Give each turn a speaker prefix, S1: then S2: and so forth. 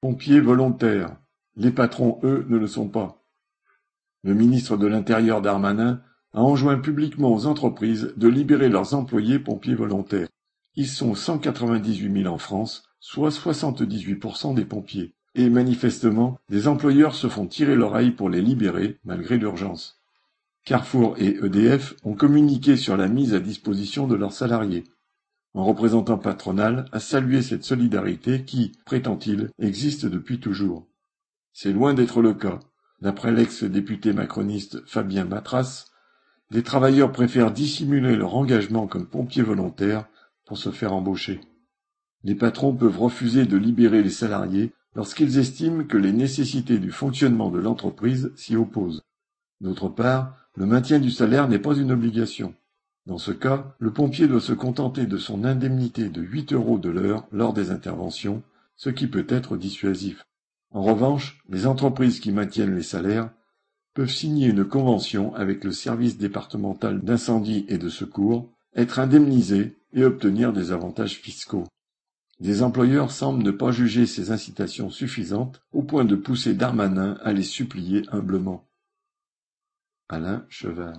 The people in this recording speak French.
S1: Pompiers volontaires. Les patrons, eux, ne le sont pas. Le ministre de l'Intérieur Darmanin a enjoint publiquement aux entreprises de libérer leurs employés pompiers volontaires. Ils sont 198 000 en France, soit 78% des pompiers. Et manifestement, des employeurs se font tirer l'oreille pour les libérer, malgré l'urgence. Carrefour et EDF ont communiqué sur la mise à disposition de leurs salariés. Un représentant patronal a salué cette solidarité qui, prétend-il, existe depuis toujours. C'est loin d'être le cas. D'après l'ex-député macroniste Fabien Matras, les travailleurs préfèrent dissimuler leur engagement comme pompiers volontaires pour se faire embaucher. Les patrons peuvent refuser de libérer les salariés lorsqu'ils estiment que les nécessités du fonctionnement de l'entreprise s'y opposent. D'autre part, le maintien du salaire n'est pas une obligation. Dans ce cas, le pompier doit se contenter de son indemnité de 8 euros de l'heure lors des interventions, ce qui peut être dissuasif. En revanche, les entreprises qui maintiennent les salaires peuvent signer une convention avec le service départemental d'incendie et de secours, être indemnisées et obtenir des avantages fiscaux. Des employeurs semblent ne pas juger ces incitations suffisantes au point de pousser Darmanin à les supplier humblement. Alain Chevard